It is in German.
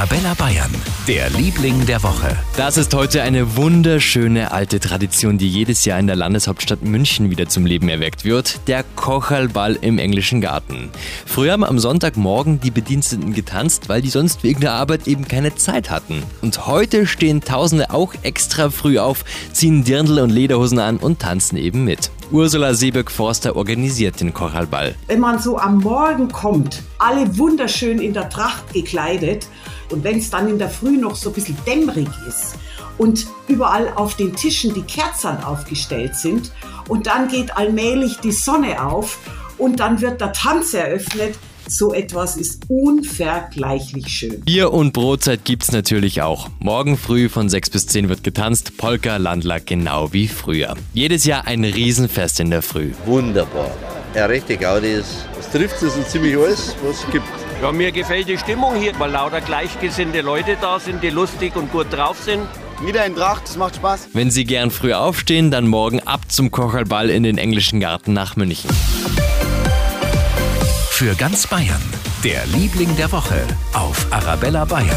Arabella Bayern, der Liebling der Woche. Das ist heute eine wunderschöne alte Tradition, die jedes Jahr in der Landeshauptstadt München wieder zum Leben erweckt wird. Der Kocherlball im englischen Garten. Früher haben am Sonntagmorgen die Bediensteten getanzt, weil die sonst wegen der Arbeit eben keine Zeit hatten. Und heute stehen Tausende auch extra früh auf, ziehen Dirndl und Lederhosen an und tanzen eben mit. Ursula Seebeck-Forster organisiert den Kocherlball. Wenn man so am Morgen kommt, alle wunderschön in der Tracht gekleidet und wenn es dann in der Früh noch so ein bisschen dämmerig ist und überall auf den Tischen die Kerzen aufgestellt sind und dann geht allmählich die Sonne auf und dann wird der Tanz eröffnet, so etwas ist unvergleichlich schön. Bier und Brotzeit gibt's natürlich auch. Morgen früh von 6 bis 10 wird getanzt, Polka, Landler genau wie früher. Jedes Jahr ein Riesenfest in der Früh. Wunderbar. Ja, richtig Gaudi ist. Es trifft es so ziemlich alles, was es gibt. Ja, mir gefällt die Stimmung hier, weil lauter gleichgesinnte Leute da sind, die lustig und gut drauf sind. Wieder in Tracht, das macht Spaß. Wenn Sie gern früh aufstehen, dann morgen ab zum Kocherlball in den englischen Garten nach München. Für ganz Bayern, der Liebling der Woche auf Arabella Bayern.